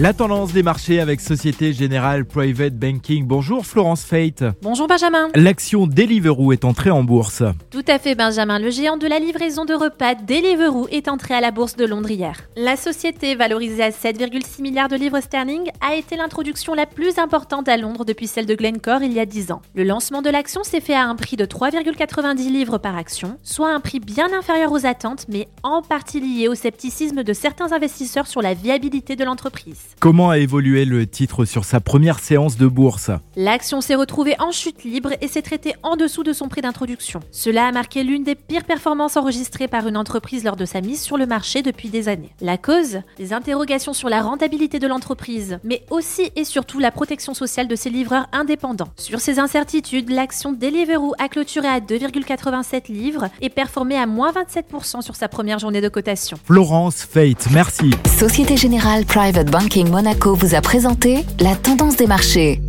La tendance des marchés avec Société Générale Private Banking. Bonjour Florence Fate. Bonjour Benjamin. L'action Deliveroo est entrée en bourse. Tout à fait Benjamin. Le géant de la livraison de repas Deliveroo est entré à la bourse de Londres hier. La société, valorisée à 7,6 milliards de livres sterling, a été l'introduction la plus importante à Londres depuis celle de Glencore il y a 10 ans. Le lancement de l'action s'est fait à un prix de 3,90 livres par action, soit un prix bien inférieur aux attentes, mais en partie lié au scepticisme de certains investisseurs sur la viabilité de l'entreprise. Comment a évolué le titre sur sa première séance de bourse L'action s'est retrouvée en chute libre et s'est traitée en dessous de son prix d'introduction. Cela a marqué l'une des pires performances enregistrées par une entreprise lors de sa mise sur le marché depuis des années. La cause? Des interrogations sur la rentabilité de l'entreprise, mais aussi et surtout la protection sociale de ses livreurs indépendants. Sur ces incertitudes, l'action Deliveroo a clôturé à 2,87 livres et performé à moins 27% sur sa première journée de cotation. Florence Fate, merci. Société Générale Private Banking Monaco vous a présenté la tendance des marchés.